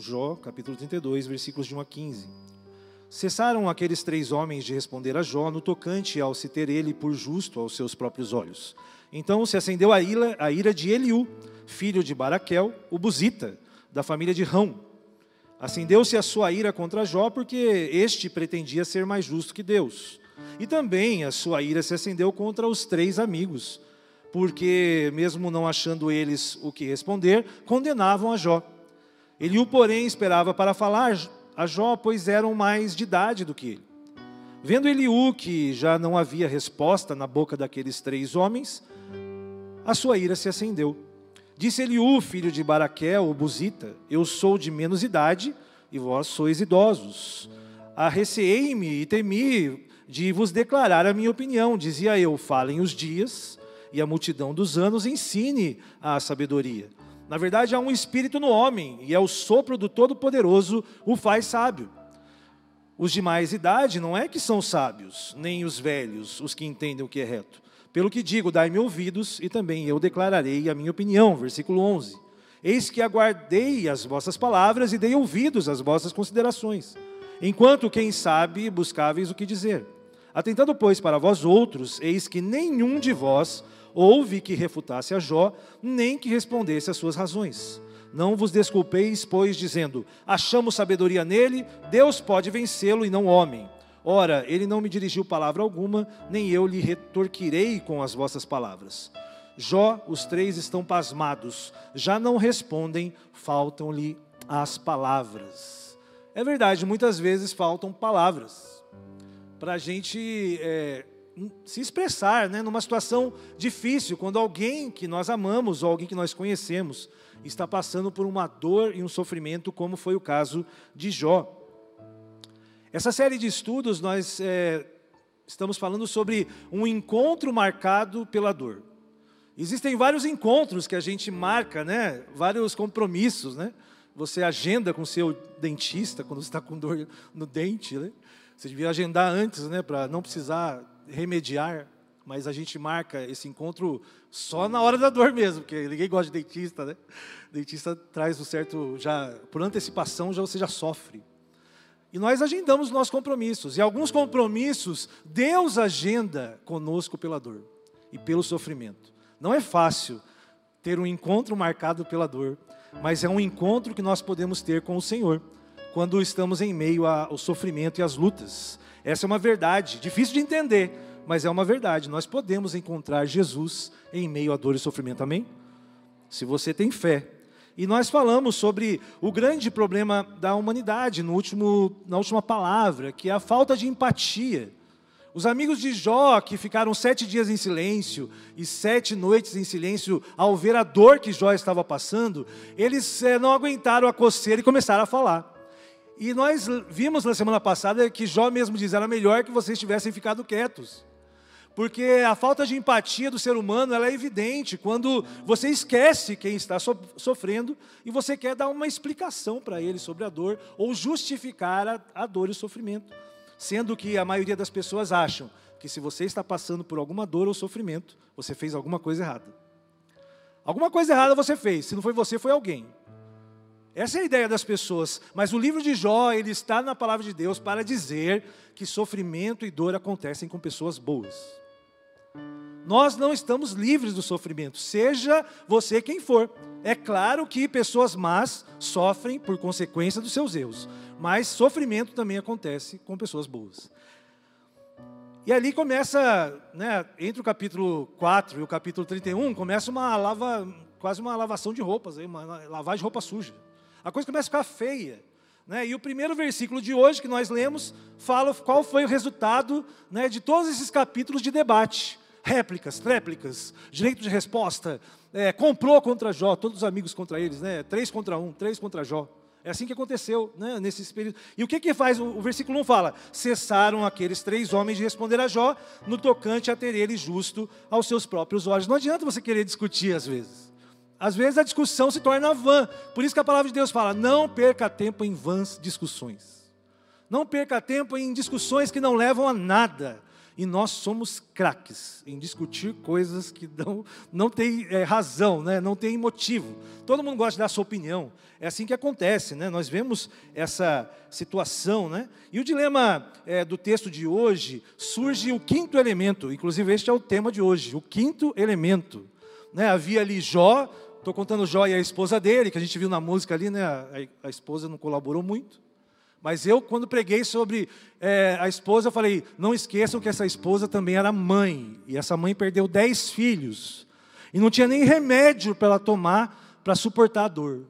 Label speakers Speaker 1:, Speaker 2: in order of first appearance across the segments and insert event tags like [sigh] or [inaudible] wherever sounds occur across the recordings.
Speaker 1: Jó, capítulo 32, versículos de 1 a 15. Cessaram aqueles três homens de responder a Jó no tocante ao se ter ele por justo aos seus próprios olhos. Então se acendeu a ira, a ira de Eliú, filho de Baraquel, o Buzita, da família de Rão. Acendeu-se a sua ira contra Jó, porque este pretendia ser mais justo que Deus. E também a sua ira se acendeu contra os três amigos, porque, mesmo não achando eles o que responder, condenavam a Jó. Eliú, porém, esperava para falar a Jó, pois eram mais de idade do que ele. Vendo Eliú que já não havia resposta na boca daqueles três homens, a sua ira se acendeu. Disse Eliú, filho de Baraquel, o Buzita: Eu sou de menos idade e vós sois idosos. Arreceei-me e temi de vos declarar a minha opinião. Dizia eu: Falem os dias e a multidão dos anos ensine a sabedoria. Na verdade, há um espírito no homem, e é o sopro do Todo-Poderoso o faz sábio. Os de mais idade não é que são sábios, nem os velhos, os que entendem o que é reto. Pelo que digo, dai-me ouvidos, e também eu declararei a minha opinião. Versículo 11. Eis que aguardei as vossas palavras e dei ouvidos às vossas considerações, enquanto quem sabe buscáveis o que dizer. Atentando, pois, para vós outros, eis que nenhum de vós houve que refutasse a Jó, nem que respondesse às suas razões. Não vos desculpeis, pois, dizendo: achamos sabedoria nele, Deus pode vencê-lo e não homem. Ora, ele não me dirigiu palavra alguma, nem eu lhe retorquirei com as vossas palavras. Jó, os três estão pasmados, já não respondem, faltam-lhe as palavras. É verdade, muitas vezes faltam palavras para a gente é, se expressar, né, numa situação difícil, quando alguém que nós amamos ou alguém que nós conhecemos está passando por uma dor e um sofrimento, como foi o caso de Jó. Essa série de estudos nós é, estamos falando sobre um encontro marcado pela dor. Existem vários encontros que a gente marca, né? Vários compromissos, né? Você agenda com seu dentista quando está com dor no dente, né? Você devia agendar antes, né? Para não precisar remediar, mas a gente marca esse encontro só na hora da dor mesmo, porque ninguém gosta de dentista, né? Dentista traz um certo, já por antecipação, já você já sofre. E nós agendamos nossos compromissos, e alguns compromissos Deus agenda conosco pela dor e pelo sofrimento. Não é fácil ter um encontro marcado pela dor, mas é um encontro que nós podemos ter com o Senhor quando estamos em meio ao sofrimento e às lutas. Essa é uma verdade, difícil de entender, mas é uma verdade. Nós podemos encontrar Jesus em meio à dor e sofrimento, amém? Se você tem fé. E nós falamos sobre o grande problema da humanidade no último, na última palavra, que é a falta de empatia. Os amigos de Jó, que ficaram sete dias em silêncio e sete noites em silêncio ao ver a dor que Jó estava passando, eles é, não aguentaram a coceira e começaram a falar. E nós vimos na semana passada que Jó mesmo diz: era melhor que vocês tivessem ficado quietos. Porque a falta de empatia do ser humano é evidente quando você esquece quem está sofrendo e você quer dar uma explicação para ele sobre a dor ou justificar a, a dor e o sofrimento. Sendo que a maioria das pessoas acham que se você está passando por alguma dor ou sofrimento, você fez alguma coisa errada. Alguma coisa errada você fez, se não foi você, foi alguém. Essa é a ideia das pessoas. Mas o livro de Jó, ele está na palavra de Deus para dizer que sofrimento e dor acontecem com pessoas boas. Nós não estamos livres do sofrimento, seja você quem for. É claro que pessoas más sofrem por consequência dos seus erros, mas sofrimento também acontece com pessoas boas. E ali começa, né, entre o capítulo 4 e o capítulo 31, começa uma lava, quase uma lavação de roupas, uma lavagem de roupa suja a coisa começa a ficar feia. Né? E o primeiro versículo de hoje que nós lemos fala qual foi o resultado né, de todos esses capítulos de debate. Réplicas, tréplicas, direito de resposta, é, comprou contra Jó, todos os amigos contra eles, né? três contra um, três contra Jó. É assim que aconteceu né, nesse período. E o que, que faz? O, o versículo 1 fala: cessaram aqueles três homens de responder a Jó no tocante a ter ele justo aos seus próprios olhos. Não adianta você querer discutir às vezes. Às vezes a discussão se torna vã. Por isso que a palavra de Deus fala: não perca tempo em vãs discussões. Não perca tempo em discussões que não levam a nada. E nós somos craques em discutir coisas que não, não tem é, razão, né? não tem motivo. Todo mundo gosta de dar sua opinião. É assim que acontece, né? nós vemos essa situação. Né? E o dilema é, do texto de hoje surge o quinto elemento, inclusive este é o tema de hoje, o quinto elemento. Né? Havia ali Jó, estou contando Jó e a esposa dele, que a gente viu na música ali, né? a, a esposa não colaborou muito. Mas eu, quando preguei sobre é, a esposa, eu falei: não esqueçam que essa esposa também era mãe. E essa mãe perdeu dez filhos. E não tinha nem remédio para ela tomar para suportar a dor.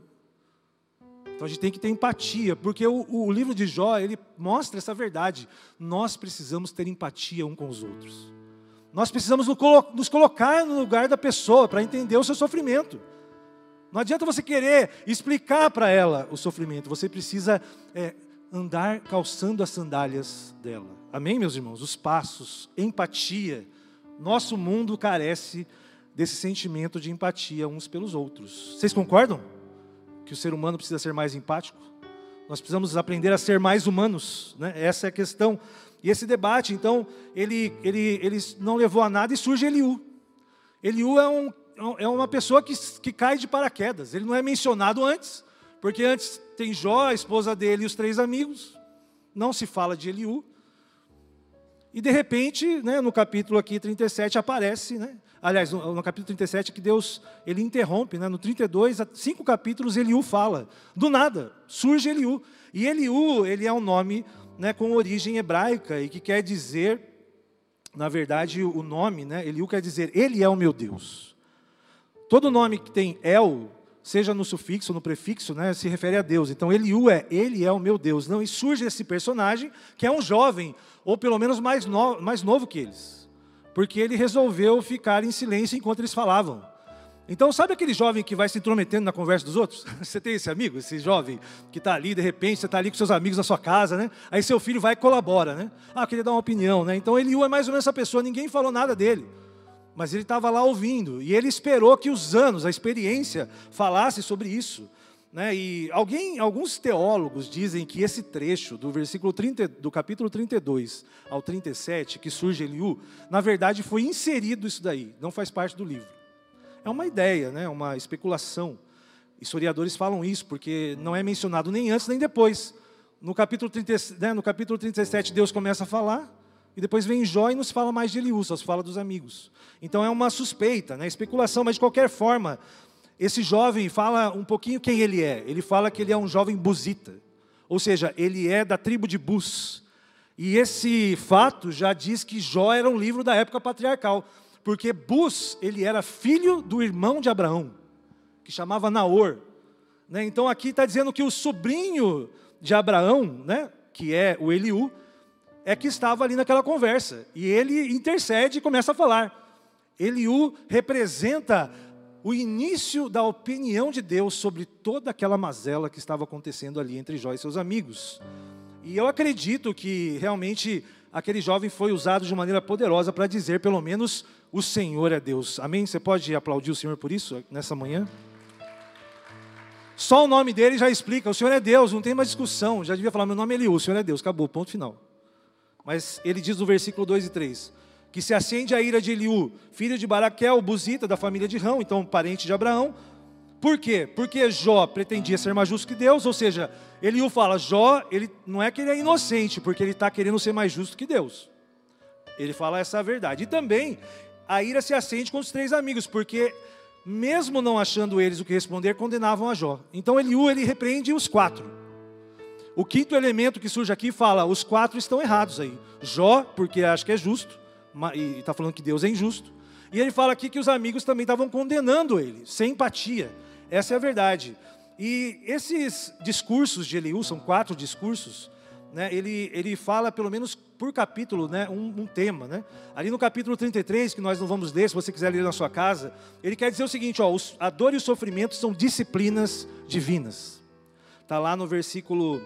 Speaker 1: Então a gente tem que ter empatia, porque o, o livro de Jó, ele mostra essa verdade. Nós precisamos ter empatia um com os outros. Nós precisamos nos colocar no lugar da pessoa para entender o seu sofrimento. Não adianta você querer explicar para ela o sofrimento, você precisa é, andar calçando as sandálias dela. Amém, meus irmãos? Os passos, empatia. Nosso mundo carece desse sentimento de empatia uns pelos outros. Vocês concordam? Que o ser humano precisa ser mais empático? Nós precisamos aprender a ser mais humanos, né? Essa é a questão. E esse debate, então, ele, ele, ele não levou a nada e surge Eliú. Eliú é, um, é uma pessoa que, que cai de paraquedas. Ele não é mencionado antes, porque antes tem Jó, a esposa dele e os três amigos. Não se fala de Eliú. E de repente, né, no capítulo aqui 37 aparece, né? Aliás, no, no, capítulo 37 que Deus ele interrompe, né? No 32, cinco capítulos Eliú fala. Do nada, surge Eliú. E Eliú, ele é um nome, né, com origem hebraica e que quer dizer, na verdade, o nome, né? Eliú quer dizer ele é o meu Deus. Todo nome que tem El seja no sufixo, no prefixo, né, se refere a Deus. Então, Eliú é, ele é o meu Deus. Não, e surge esse personagem, que é um jovem, ou pelo menos mais, no, mais novo que eles. Porque ele resolveu ficar em silêncio enquanto eles falavam. Então, sabe aquele jovem que vai se intrometendo na conversa dos outros? [laughs] Você tem esse amigo, esse jovem que está ali, de repente, você está ali com seus amigos na sua casa, né? Aí seu filho vai e colabora, né? Ah, queria dar uma opinião, né? Então, Eliú é mais ou menos essa pessoa, ninguém falou nada dele mas ele estava lá ouvindo e ele esperou que os anos, a experiência, falasse sobre isso. Né? E alguém, alguns teólogos dizem que esse trecho do versículo 30, do capítulo 32 ao 37, que surge Eliú, na verdade foi inserido isso daí, não faz parte do livro. É uma ideia, né? uma especulação. Historiadores falam isso, porque não é mencionado nem antes nem depois. No capítulo, 30, né, no capítulo 37, Deus começa a falar, e depois vem Jó e nos fala mais de Eliú, só fala dos amigos. Então é uma suspeita, né? especulação, mas de qualquer forma, esse jovem fala um pouquinho quem ele é. Ele fala que ele é um jovem buzita, ou seja, ele é da tribo de Bus. E esse fato já diz que Jó era um livro da época patriarcal, porque Bus, ele era filho do irmão de Abraão, que chamava Naor. Né? Então aqui está dizendo que o sobrinho de Abraão, né, que é o Eliú, é que estava ali naquela conversa. E ele intercede e começa a falar. Eliú representa o início da opinião de Deus sobre toda aquela mazela que estava acontecendo ali entre Jó e seus amigos. E eu acredito que realmente aquele jovem foi usado de maneira poderosa para dizer, pelo menos, o Senhor é Deus. Amém? Você pode aplaudir o Senhor por isso nessa manhã? Só o nome dele já explica, o Senhor é Deus, não tem mais discussão. Já devia falar, meu nome é Eliú, o Senhor é Deus, acabou, ponto final. Mas ele diz no versículo 2 e 3 que se acende a ira de Eliú, filho de Baraquel, buzita da família de Rão, então parente de Abraão. Por quê? Porque Jó pretendia ser mais justo que Deus, ou seja, Eliú fala, Jó, ele não é que ele é inocente, porque ele está querendo ser mais justo que Deus. Ele fala essa verdade. E também a ira se acende com os três amigos, porque mesmo não achando eles o que responder, condenavam a Jó. Então Eliú ele repreende os quatro. O quinto elemento que surge aqui fala: os quatro estão errados aí. Jó, porque acha que é justo, e está falando que Deus é injusto. E ele fala aqui que os amigos também estavam condenando ele, sem empatia. Essa é a verdade. E esses discursos de Eliú, são quatro discursos, né, ele, ele fala pelo menos por capítulo né, um, um, tema. Né? Ali no capítulo 33, que nós não vamos ler, se você quiser ler na sua casa, ele quer dizer o seguinte: ó, a dor e o sofrimento são disciplinas divinas. Está lá no versículo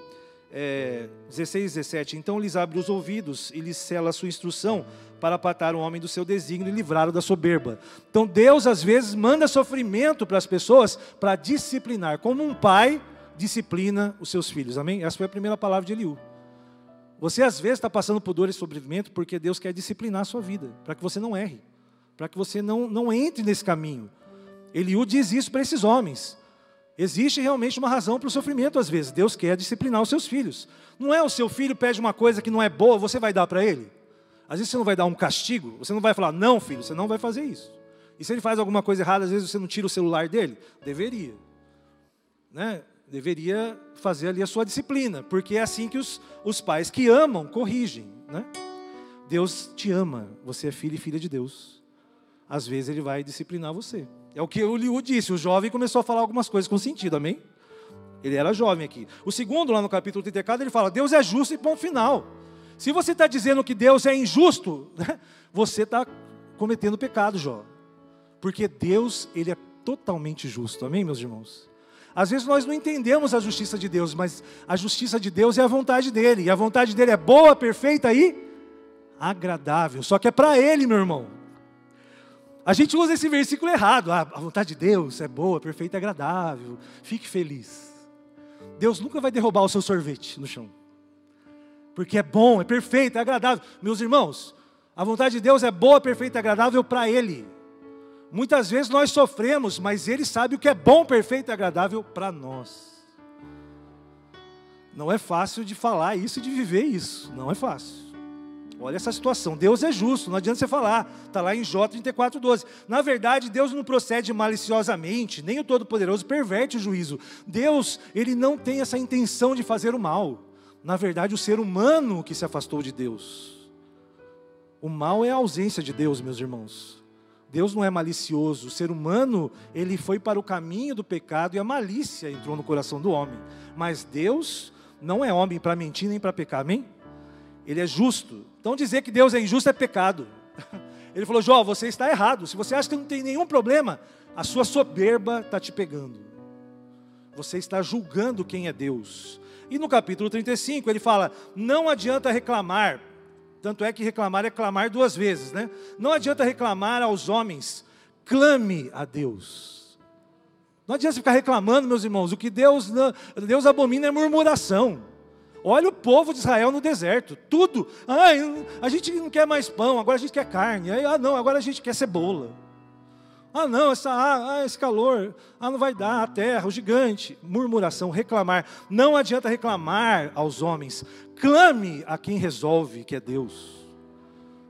Speaker 1: é, 16 17. Então lhes abre os ouvidos e lhes cela a sua instrução para apartar o homem do seu desígnio e livrá-lo da soberba. Então Deus às vezes manda sofrimento para as pessoas para disciplinar, como um pai disciplina os seus filhos. Amém? Essa foi a primeira palavra de Eliú. Você às vezes está passando por dor e sofrimento porque Deus quer disciplinar a sua vida, para que você não erre, para que você não, não entre nesse caminho. Eliú diz isso para esses homens. Existe realmente uma razão para o sofrimento às vezes. Deus quer disciplinar os seus filhos. Não é o seu filho pede uma coisa que não é boa, você vai dar para ele? Às vezes você não vai dar um castigo, você não vai falar, não, filho, você não vai fazer isso. E se ele faz alguma coisa errada, às vezes você não tira o celular dele? Deveria. Né? Deveria fazer ali a sua disciplina, porque é assim que os, os pais que amam corrigem. Né? Deus te ama, você é filho e filha de Deus. Às vezes ele vai disciplinar você. É o que o Liu disse, o jovem começou a falar algumas coisas com sentido, amém? Ele era jovem aqui. O segundo, lá no capítulo 34, ele fala: Deus é justo e ponto final. Se você está dizendo que Deus é injusto, né, você está cometendo pecado, Jó. Porque Deus, ele é totalmente justo. Amém, meus irmãos? Às vezes nós não entendemos a justiça de Deus, mas a justiça de Deus é a vontade dele. E a vontade dele é boa, perfeita e agradável. Só que é para ele, meu irmão. A gente usa esse versículo errado. Ah, a vontade de Deus é boa, perfeita agradável. Fique feliz. Deus nunca vai derrubar o seu sorvete no chão porque é bom, é perfeito, é agradável. Meus irmãos, a vontade de Deus é boa, perfeita agradável para Ele. Muitas vezes nós sofremos, mas Ele sabe o que é bom, perfeito e agradável para nós. Não é fácil de falar isso e de viver isso, não é fácil. Olha essa situação, Deus é justo, não adianta você falar, está lá em Jó 34,12. Na verdade, Deus não procede maliciosamente, nem o Todo-Poderoso perverte o juízo. Deus, Ele não tem essa intenção de fazer o mal na verdade, o ser humano que se afastou de Deus. O mal é a ausência de Deus, meus irmãos. Deus não é malicioso. O ser humano, ele foi para o caminho do pecado e a malícia entrou no coração do homem. Mas Deus não é homem para mentir nem para pecar, amém? Ele é justo. Então dizer que Deus é injusto é pecado. [laughs] Ele falou: Jó, você está errado. Se você acha que não tem nenhum problema, a sua soberba está te pegando. Você está julgando quem é Deus. E no capítulo 35 ele fala: não adianta reclamar, tanto é que reclamar é clamar duas vezes, né? Não adianta reclamar aos homens, clame a Deus. Não adianta ficar reclamando, meus irmãos, o que Deus, Deus abomina é murmuração. Olha o povo de Israel no deserto, tudo. Ai, a gente não quer mais pão, agora a gente quer carne. Ah, não, agora a gente quer cebola. Ah, não, essa, ah, ah, esse calor, ah, não vai dar, a terra, o gigante. Murmuração, reclamar. Não adianta reclamar aos homens. Clame a quem resolve, que é Deus.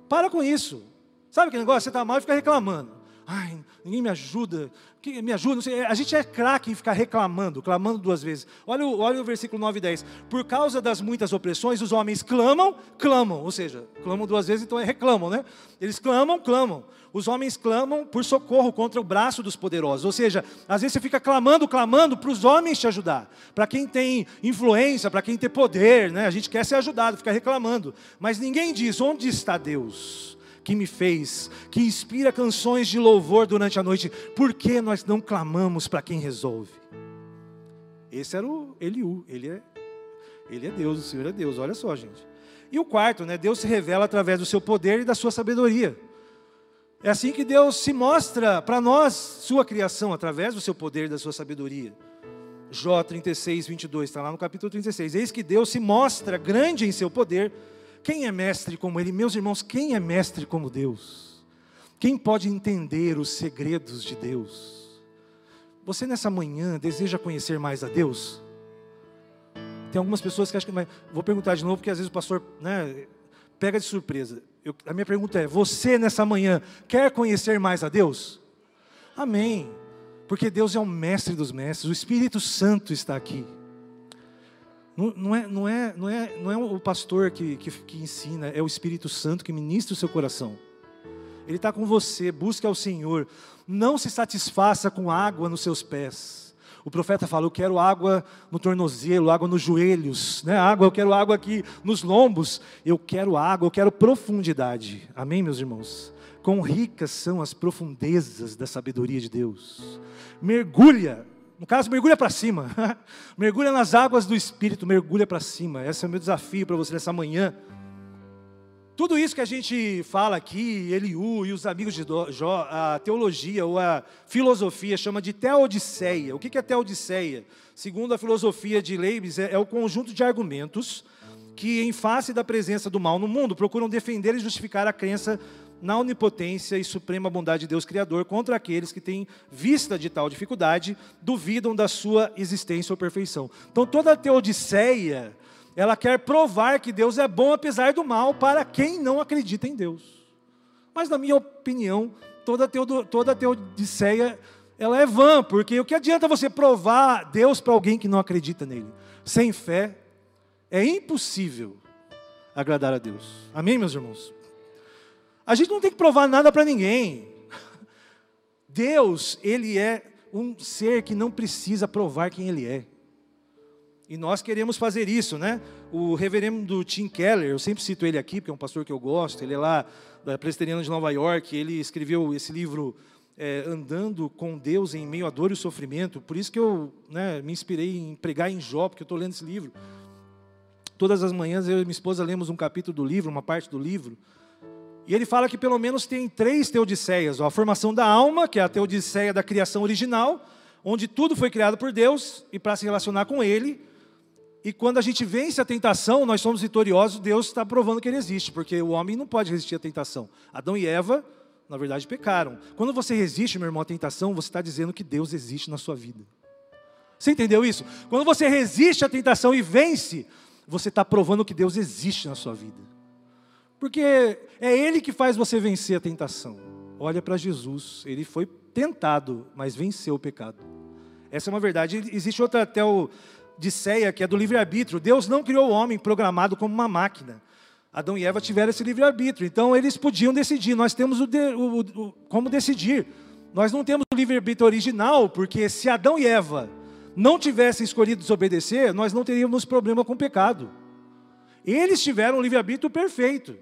Speaker 1: Para com isso. Sabe aquele negócio? Você está mal e fica reclamando. Ai, ninguém me ajuda. Que me ajuda. A gente é craque em ficar reclamando, clamando duas vezes. Olha o, olha o versículo 9 e 10. Por causa das muitas opressões, os homens clamam, clamam. Ou seja, clamam duas vezes, então é reclamam, né? Eles clamam, clamam os homens clamam por socorro contra o braço dos poderosos. Ou seja, às vezes você fica clamando, clamando para os homens te ajudar. Para quem tem influência, para quem tem poder, né? A gente quer ser ajudado, fica reclamando. Mas ninguém diz: onde está Deus? Que me fez, que inspira canções de louvor durante a noite, por que nós não clamamos para quem resolve? Esse era o Eliú, ele é, ele é Deus, o Senhor é Deus, olha só, gente. E o quarto, né? Deus se revela através do seu poder e da sua sabedoria. É assim que Deus se mostra para nós, sua criação, através do seu poder e da sua sabedoria. Jó 36, 22, está lá no capítulo 36. Eis que Deus se mostra grande em seu poder. Quem é mestre como Ele? Meus irmãos, quem é mestre como Deus? Quem pode entender os segredos de Deus? Você nessa manhã deseja conhecer mais a Deus? Tem algumas pessoas que acham que. Vou perguntar de novo, porque às vezes o pastor né, pega de surpresa. Eu, a minha pergunta é: você nessa manhã quer conhecer mais a Deus? Amém. Porque Deus é o mestre dos mestres, o Espírito Santo está aqui. Não, não, é, não, é, não, é, não é o pastor que, que, que ensina, é o Espírito Santo que ministra o seu coração. Ele está com você, busque ao Senhor. Não se satisfaça com água nos seus pés. O profeta fala: Eu quero água no tornozelo, água nos joelhos, né? água, eu quero água aqui nos lombos. Eu quero água, eu quero profundidade. Amém, meus irmãos? Quão ricas são as profundezas da sabedoria de Deus. Mergulha, no caso, mergulha para cima. [laughs] mergulha nas águas do Espírito, mergulha para cima. Esse é o meu desafio para você nessa manhã. Tudo isso que a gente fala aqui, Eliú e os amigos de Jó, a teologia ou a filosofia chama de teodiceia. O que é teodiceia? Segundo a filosofia de Leibniz, é, é o conjunto de argumentos que, em face da presença do mal no mundo, procuram defender e justificar a crença na onipotência e suprema bondade de Deus Criador contra aqueles que têm vista de tal dificuldade, duvidam da sua existência ou perfeição. Então toda a teodiceia, ela quer provar que Deus é bom apesar do mal para quem não acredita em Deus. Mas na minha opinião, toda, teodo, toda a teodiceia, ela é vã, porque o que adianta você provar Deus para alguém que não acredita nele? Sem fé, é impossível agradar a Deus. Amém, meus irmãos? A gente não tem que provar nada para ninguém. Deus, Ele é um ser que não precisa provar quem Ele é. E nós queremos fazer isso, né? O reverendo Tim Keller, eu sempre cito ele aqui, porque é um pastor que eu gosto, ele é lá da Presbiteriana de Nova York, ele escreveu esse livro é, Andando com Deus em Meio à Dor e Sofrimento, por isso que eu né, me inspirei em pregar em Jó, porque eu estou lendo esse livro. Todas as manhãs eu e minha esposa lemos um capítulo do livro, uma parte do livro, e ele fala que pelo menos tem três teodiceias: ó, a formação da alma, que é a teodiceia da criação original, onde tudo foi criado por Deus e para se relacionar com Ele. E quando a gente vence a tentação, nós somos vitoriosos, Deus está provando que Ele existe, porque o homem não pode resistir à tentação. Adão e Eva, na verdade, pecaram. Quando você resiste, meu irmão, à tentação, você está dizendo que Deus existe na sua vida. Você entendeu isso? Quando você resiste à tentação e vence, você está provando que Deus existe na sua vida. Porque é Ele que faz você vencer a tentação. Olha para Jesus, Ele foi tentado, mas venceu o pecado. Essa é uma verdade. Existe outra teodiceia que é do livre-arbítrio. Deus não criou o homem programado como uma máquina. Adão e Eva tiveram esse livre-arbítrio. Então eles podiam decidir. Nós temos o, de, o, o como decidir. Nós não temos o livre-arbítrio original, porque se Adão e Eva não tivessem escolhido desobedecer, nós não teríamos problema com o pecado. Eles tiveram o livre-arbítrio perfeito.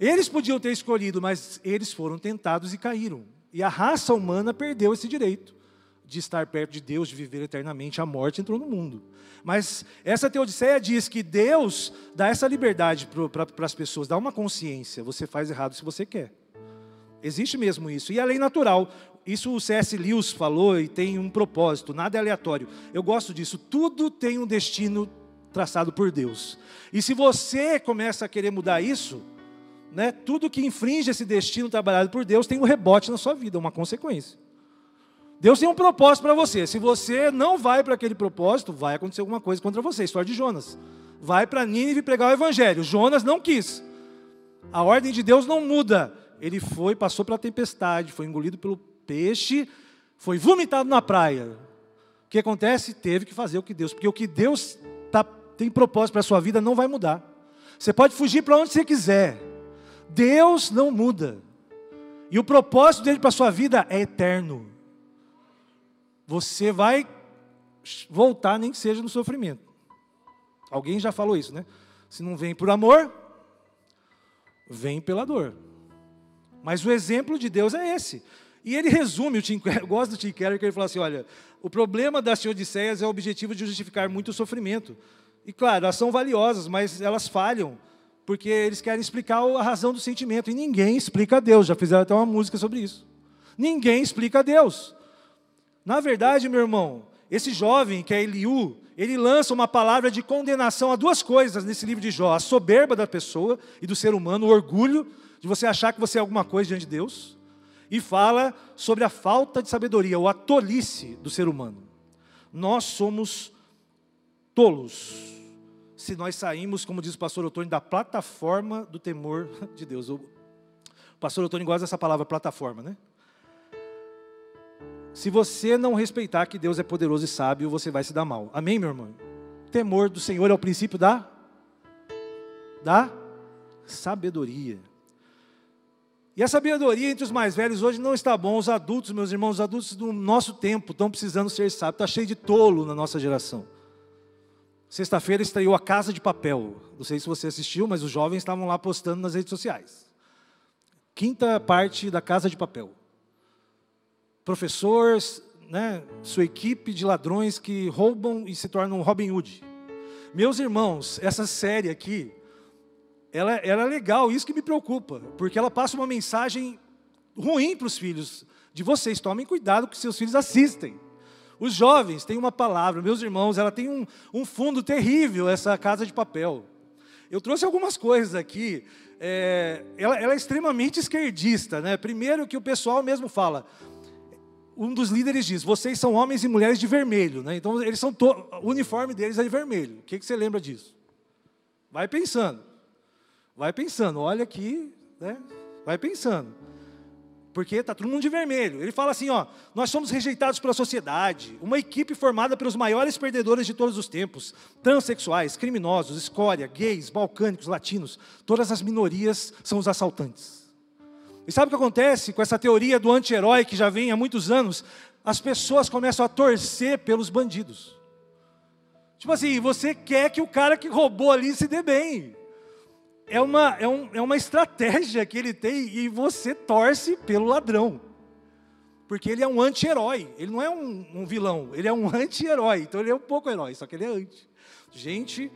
Speaker 1: Eles podiam ter escolhido, mas eles foram tentados e caíram. E a raça humana perdeu esse direito de estar perto de Deus, de viver eternamente. A morte entrou no mundo. Mas essa teodiceia diz que Deus dá essa liberdade para as pessoas, dá uma consciência. Você faz errado se você quer. Existe mesmo isso. E a lei natural. Isso o C.S. Lewis falou e tem um propósito, nada é aleatório. Eu gosto disso. Tudo tem um destino traçado por Deus. E se você começa a querer mudar isso, né, tudo que infringe esse destino trabalhado por Deus tem um rebote na sua vida, uma consequência. Deus tem um propósito para você. Se você não vai para aquele propósito, vai acontecer alguma coisa contra você. História de Jonas. Vai para Nínive pregar o evangelho. Jonas não quis. A ordem de Deus não muda. Ele foi, passou pela tempestade, foi engolido pelo peixe, foi vomitado na praia. O que acontece? Teve que fazer o que Deus, porque o que Deus tá, tem propósito para a sua vida não vai mudar. Você pode fugir para onde você quiser. Deus não muda. E o propósito dele para a sua vida é eterno. Você vai voltar, nem que seja no sofrimento. Alguém já falou isso, né? Se não vem por amor, vem pela dor. Mas o exemplo de Deus é esse. E ele resume, o [laughs] eu gosto do Tim Keller, que ele fala assim, olha, o problema das teodiceias é o objetivo de justificar muito sofrimento. E claro, elas são valiosas, mas elas falham porque eles querem explicar a razão do sentimento, e ninguém explica a Deus, já fizeram até uma música sobre isso. Ninguém explica a Deus. Na verdade, meu irmão, esse jovem, que é Eliú, ele lança uma palavra de condenação a duas coisas nesse livro de Jó: a soberba da pessoa e do ser humano, o orgulho de você achar que você é alguma coisa diante de Deus, e fala sobre a falta de sabedoria, ou a tolice do ser humano. Nós somos tolos, se nós saímos, como diz o pastor Otônio, da plataforma do temor de Deus. O pastor Otônio gosta dessa palavra plataforma, né? Se você não respeitar que Deus é poderoso e sábio, você vai se dar mal. Amém, meu irmão? Temor do Senhor é o princípio da da sabedoria. E a sabedoria entre os mais velhos hoje não está bom. Os adultos, meus irmãos, os adultos do nosso tempo estão precisando ser sábios. Está cheio de tolo na nossa geração. Sexta-feira estreou A Casa de Papel. Não sei se você assistiu, mas os jovens estavam lá postando nas redes sociais. Quinta parte da Casa de Papel. Professor, né, sua equipe de ladrões que roubam e se tornam Robin Hood. Meus irmãos, essa série aqui, ela, ela é legal, isso que me preocupa, porque ela passa uma mensagem ruim para os filhos de vocês. Tomem cuidado que seus filhos assistem. Os jovens têm uma palavra, meus irmãos, ela tem um, um fundo terrível, essa casa de papel. Eu trouxe algumas coisas aqui. É, ela, ela, é extremamente esquerdista, né? Primeiro que o pessoal mesmo fala. Um dos líderes diz: vocês são homens e mulheres de vermelho, né? Então eles são o uniforme deles é de vermelho. O que, que você lembra disso? Vai pensando, vai pensando. Olha aqui, né? Vai pensando porque está todo mundo de vermelho. Ele fala assim: ó, nós somos rejeitados pela sociedade, uma equipe formada pelos maiores perdedores de todos os tempos: transexuais, criminosos, escória, gays, balcânicos, latinos. Todas as minorias são os assaltantes. E sabe o que acontece com essa teoria do anti-herói que já vem há muitos anos? As pessoas começam a torcer pelos bandidos. Tipo assim, você quer que o cara que roubou ali se dê bem é uma, é, um, é uma estratégia que ele tem e você torce pelo ladrão. Porque ele é um anti-herói, ele não é um, um vilão, ele é um [laughs] anti-herói, então ele é um pouco herói, só que ele é anti. Gente,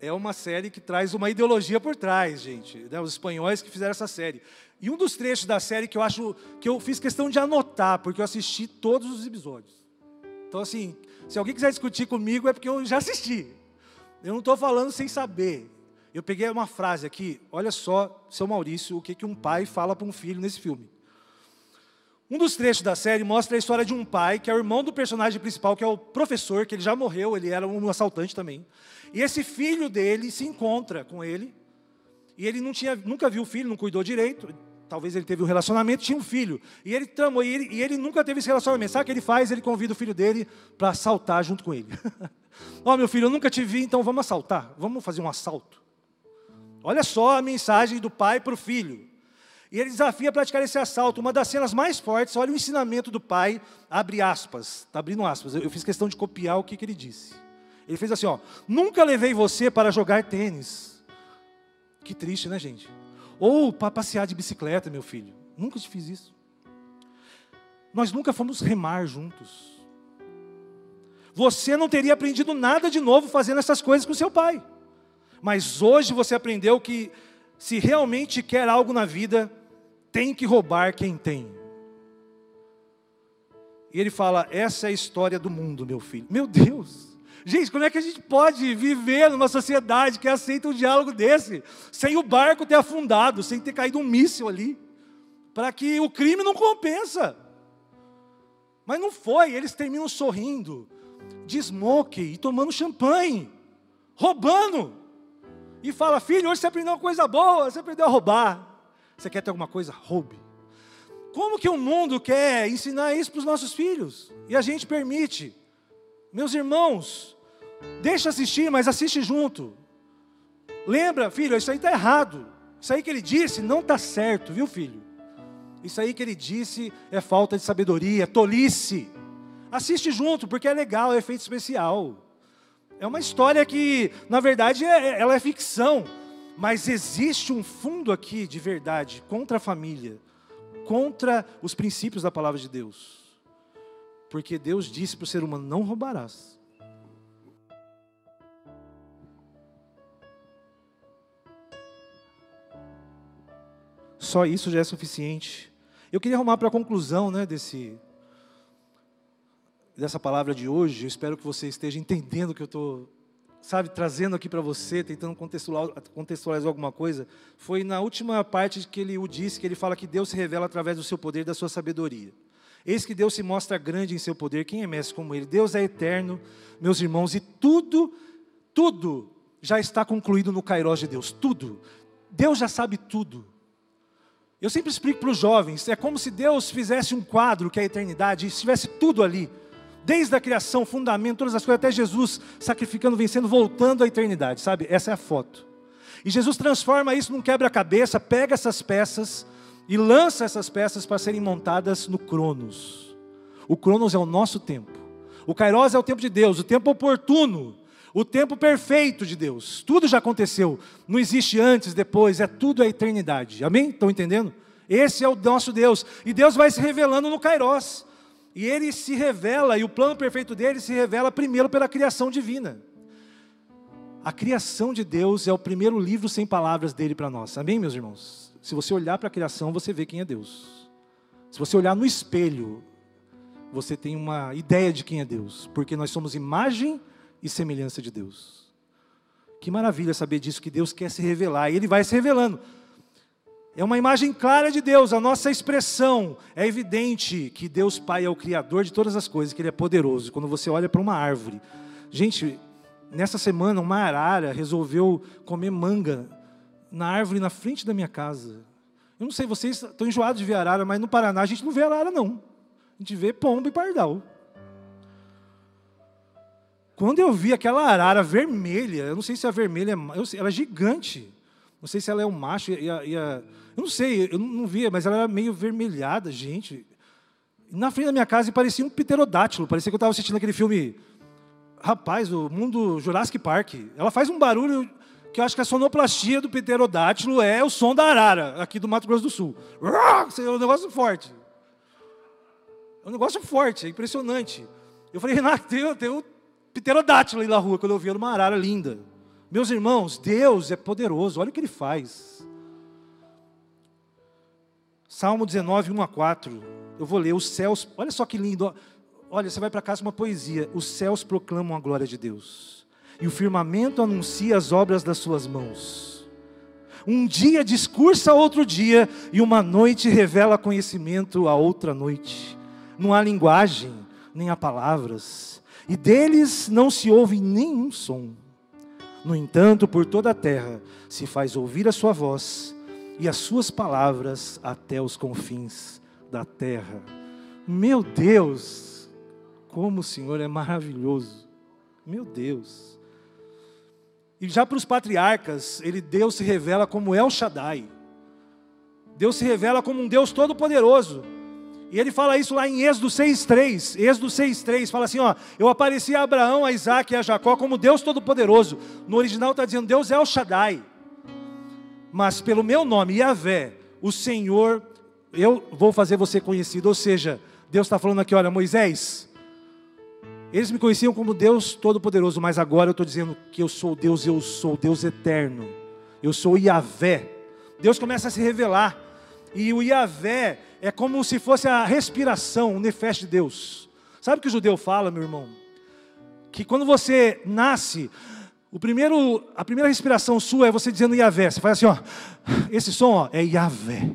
Speaker 1: é uma série que traz uma ideologia por trás, gente. Né? Os espanhóis que fizeram essa série. E um dos trechos da série que eu acho que eu fiz questão de anotar, porque eu assisti todos os episódios. Então, assim, se alguém quiser discutir comigo é porque eu já assisti. Eu não estou falando sem saber. Eu peguei uma frase aqui, olha só, seu Maurício, o que, que um pai fala para um filho nesse filme. Um dos trechos da série mostra a história de um pai, que é o irmão do personagem principal, que é o professor, que ele já morreu, ele era um assaltante também. E esse filho dele se encontra com ele, e ele não tinha, nunca viu o filho, não cuidou direito, talvez ele teve um relacionamento, tinha um filho, e ele tramou, e ele, e ele nunca teve esse relacionamento. Sabe o que ele faz? Ele convida o filho dele para assaltar junto com ele. [laughs] Ó, oh, meu filho, eu nunca te vi, então vamos assaltar, vamos fazer um assalto. Olha só a mensagem do pai para o filho. E ele desafia a praticar esse assalto. Uma das cenas mais fortes, olha o ensinamento do pai, abre aspas, está abrindo aspas. Eu fiz questão de copiar o que, que ele disse. Ele fez assim: ó, nunca levei você para jogar tênis. Que triste, né, gente? Ou para passear de bicicleta, meu filho. Nunca te fiz isso. Nós nunca fomos remar juntos. Você não teria aprendido nada de novo fazendo essas coisas com seu pai. Mas hoje você aprendeu que se realmente quer algo na vida, tem que roubar quem tem. E ele fala: essa é a história do mundo, meu filho. Meu Deus! Gente, como é que a gente pode viver numa sociedade que aceita um diálogo desse, sem o barco ter afundado, sem ter caído um míssil ali, para que o crime não compensa? Mas não foi, eles terminam sorrindo, de smoke e tomando champanhe, roubando e fala: Filho, hoje você aprendeu uma coisa boa, você aprendeu a roubar. Você quer ter alguma coisa? Roube. Como que o mundo quer ensinar isso para os nossos filhos? E a gente permite. Meus irmãos, deixa assistir, mas assiste junto. Lembra, filho, isso aí está errado. Isso aí que ele disse não está certo, viu, filho? Isso aí que ele disse é falta de sabedoria, tolice. Assiste junto, porque é legal, é efeito especial. É uma história que, na verdade, é, é, ela é ficção, mas existe um fundo aqui de verdade contra a família, contra os princípios da palavra de Deus. Porque Deus disse para o ser humano: não roubarás. Só isso já é suficiente. Eu queria arrumar para a conclusão né, desse, dessa palavra de hoje, eu espero que você esteja entendendo o que eu estou, sabe, trazendo aqui para você, tentando contextualizar, alguma coisa, foi na última parte que ele o disse, que ele fala que Deus se revela através do seu poder e da sua sabedoria. Eis que Deus se mostra grande em seu poder, quem é mestre como ele? Deus é eterno, meus irmãos, e tudo, tudo já está concluído no Kairos de Deus, tudo. Deus já sabe tudo. Eu sempre explico para os jovens, é como se Deus fizesse um quadro que é a eternidade, e estivesse tudo ali desde a criação, fundamento, todas as coisas, até Jesus sacrificando, vencendo, voltando à eternidade, sabe? Essa é a foto. E Jesus transforma isso num quebra-cabeça, pega essas peças e lança essas peças para serem montadas no Cronos. O Cronos é o nosso tempo. O Kairos é o tempo de Deus, o tempo oportuno, o tempo perfeito de Deus. Tudo já aconteceu. Não existe antes, depois, é tudo a eternidade. Amém? Estão entendendo? Esse é o nosso Deus. E Deus vai se revelando no Kairos. E ele se revela, e o plano perfeito dele se revela primeiro pela criação divina. A criação de Deus é o primeiro livro sem palavras dele para nós. Amém, meus irmãos? Se você olhar para a criação, você vê quem é Deus. Se você olhar no espelho, você tem uma ideia de quem é Deus, porque nós somos imagem e semelhança de Deus. Que maravilha saber disso, que Deus quer se revelar, e Ele vai se revelando. É uma imagem clara de Deus, a nossa expressão. É evidente que Deus Pai é o Criador de todas as coisas, que Ele é poderoso. Quando você olha para uma árvore. Gente, nessa semana, uma arara resolveu comer manga na árvore na frente da minha casa. Eu não sei, vocês estão enjoados de ver arara, mas no Paraná a gente não vê arara, não. A gente vê pombo e pardal. Quando eu vi aquela arara vermelha, eu não sei se a vermelha é. Ela é gigante. Não sei se ela é um macho e a, e a, eu não sei, eu não via, mas ela era meio vermelhada, gente. Na frente da minha casa parecia um pterodátilo, parecia que eu estava assistindo aquele filme. Rapaz, o mundo Jurassic Park. Ela faz um barulho que eu acho que a sonoplastia do pterodátilo é o som da arara, aqui do Mato Grosso do Sul. É um negócio forte. É um negócio forte, é impressionante. Eu falei, Renato, tem, tem um pterodátilo aí na rua, quando eu vi uma arara linda. Meus irmãos, Deus é poderoso, olha o que Ele faz. Salmo 19, 1 a 4. Eu vou ler, os céus, olha só que lindo. Olha, você vai para casa uma poesia. Os céus proclamam a glória de Deus, e o firmamento anuncia as obras das suas mãos. Um dia discursa outro dia, e uma noite revela conhecimento a outra noite. Não há linguagem, nem há palavras, e deles não se ouve nenhum som. No entanto, por toda a terra se faz ouvir a sua voz e as suas palavras até os confins da terra. Meu Deus, como o Senhor é maravilhoso. Meu Deus. E já para os patriarcas, ele Deus se revela como El Shaddai. Deus se revela como um Deus todo-poderoso. E ele fala isso lá em Êxodo 6,3. Êxodo 6,3 fala assim: ó, eu apareci a Abraão, a Isaac e a Jacó como Deus Todo-Poderoso. No original está dizendo Deus é o Shaddai. Mas pelo meu nome, Yahvé, o Senhor, eu vou fazer você conhecido. Ou seja, Deus está falando aqui: olha, Moisés, eles me conheciam como Deus Todo-Poderoso, mas agora eu estou dizendo que eu sou Deus, eu sou Deus eterno. Eu sou Yahvé. Deus começa a se revelar. E o Yahvé é como se fosse a respiração, o nefesh de Deus. Sabe o que o judeu fala, meu irmão? Que quando você nasce, o primeiro, a primeira respiração sua é você dizendo Yahvé. Você faz assim, ó. Esse som ó, é Yahvé.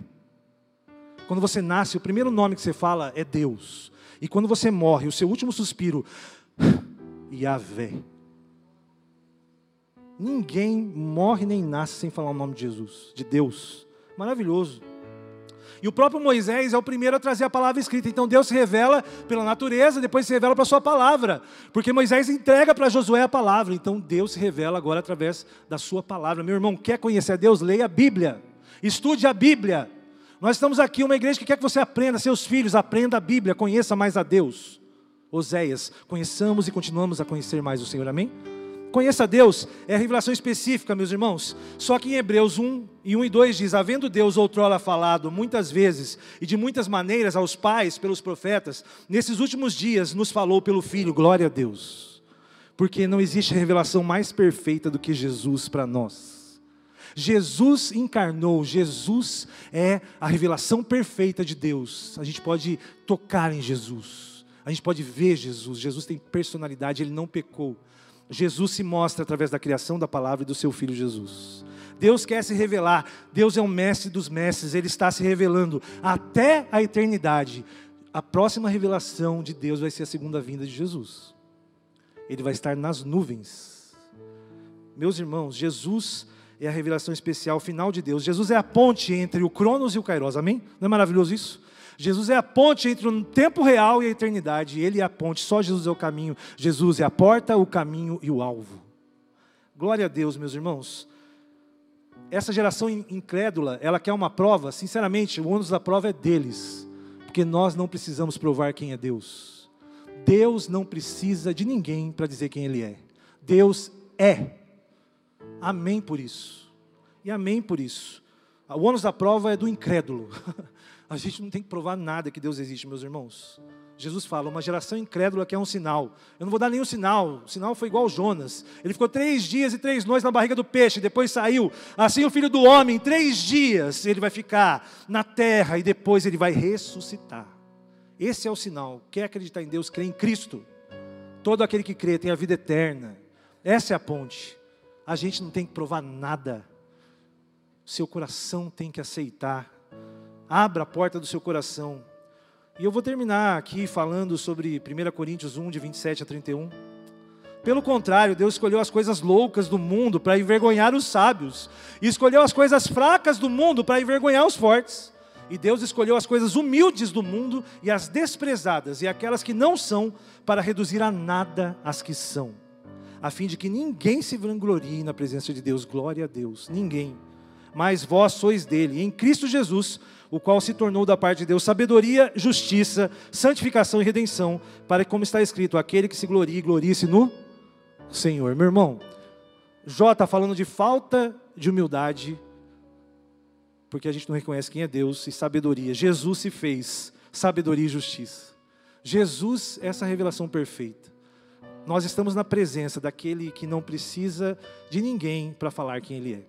Speaker 1: Quando você nasce, o primeiro nome que você fala é Deus. E quando você morre, o seu último suspiro, Yahvé. Ninguém morre nem nasce sem falar o nome de Jesus, de Deus. Maravilhoso. E o próprio Moisés é o primeiro a trazer a palavra escrita. Então Deus se revela pela natureza, depois se revela para sua palavra. Porque Moisés entrega para Josué a palavra. Então Deus se revela agora através da sua palavra. Meu irmão, quer conhecer a Deus? Leia a Bíblia. Estude a Bíblia. Nós estamos aqui, uma igreja que quer que você aprenda, seus filhos, aprenda a Bíblia, conheça mais a Deus. Oséias, conheçamos e continuamos a conhecer mais o Senhor, amém? Conheça Deus é revelação específica, meus irmãos. Só que em Hebreus 1 e 1 e 2 diz: Havendo Deus outrora falado muitas vezes e de muitas maneiras aos pais pelos profetas, nesses últimos dias nos falou pelo Filho, glória a Deus. Porque não existe revelação mais perfeita do que Jesus para nós. Jesus encarnou, Jesus é a revelação perfeita de Deus. A gente pode tocar em Jesus, a gente pode ver Jesus. Jesus tem personalidade, ele não pecou. Jesus se mostra através da criação da palavra e do seu filho Jesus. Deus quer se revelar, Deus é o mestre dos mestres, ele está se revelando até a eternidade. A próxima revelação de Deus vai ser a segunda vinda de Jesus. Ele vai estar nas nuvens. Meus irmãos, Jesus é a revelação especial final de Deus. Jesus é a ponte entre o Cronos e o Kairos. Amém? Não é maravilhoso isso? Jesus é a ponte entre o tempo real e a eternidade. Ele é a ponte, só Jesus é o caminho. Jesus é a porta, o caminho e o alvo. Glória a Deus, meus irmãos. Essa geração incrédula, ela quer uma prova, sinceramente, o ônus da prova é deles, porque nós não precisamos provar quem é Deus. Deus não precisa de ninguém para dizer quem Ele é. Deus é. Amém por isso. E amém por isso. O ônus da prova é do incrédulo. [laughs] A gente não tem que provar nada que Deus existe, meus irmãos. Jesus fala, uma geração incrédula que é um sinal. Eu não vou dar nenhum sinal. O sinal foi igual Jonas. Ele ficou três dias e três noites na barriga do peixe, depois saiu. Assim o filho do homem, três dias ele vai ficar na terra e depois ele vai ressuscitar. Esse é o sinal. Quer acreditar em Deus, crê em Cristo. Todo aquele que crê tem a vida eterna. Essa é a ponte. A gente não tem que provar nada. Seu coração tem que aceitar. Abra a porta do seu coração. E eu vou terminar aqui falando sobre 1 Coríntios 1, de 27 a 31. Pelo contrário, Deus escolheu as coisas loucas do mundo para envergonhar os sábios, e escolheu as coisas fracas do mundo para envergonhar os fortes. E Deus escolheu as coisas humildes do mundo e as desprezadas e aquelas que não são, para reduzir a nada as que são, a fim de que ninguém se vanglorie na presença de Deus. Glória a Deus, ninguém. Mas vós sois dele, em Cristo Jesus, o qual se tornou da parte de Deus sabedoria, justiça, santificação e redenção, para que, como está escrito, aquele que se glorie, glorie-se no Senhor. Meu irmão, Jó está falando de falta de humildade, porque a gente não reconhece quem é Deus e sabedoria. Jesus se fez sabedoria e justiça. Jesus é essa revelação perfeita. Nós estamos na presença daquele que não precisa de ninguém para falar quem Ele é.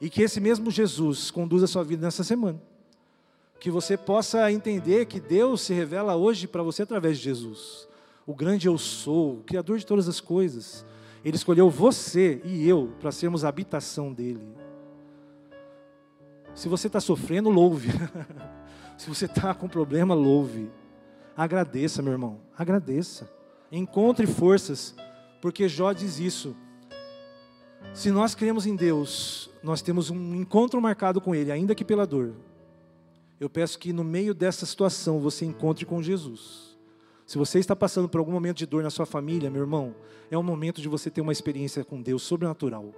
Speaker 1: E que esse mesmo Jesus conduza a sua vida nessa semana. Que você possa entender que Deus se revela hoje para você através de Jesus o grande eu sou, o Criador de todas as coisas. Ele escolheu você e eu para sermos a habitação dele. Se você está sofrendo, louve. [laughs] Se você está com problema, louve. Agradeça, meu irmão, agradeça. Encontre forças, porque Jó diz isso. Se nós cremos em Deus, nós temos um encontro marcado com Ele, ainda que pela dor. Eu peço que no meio dessa situação você encontre com Jesus. Se você está passando por algum momento de dor na sua família, meu irmão, é o momento de você ter uma experiência com Deus sobrenatural.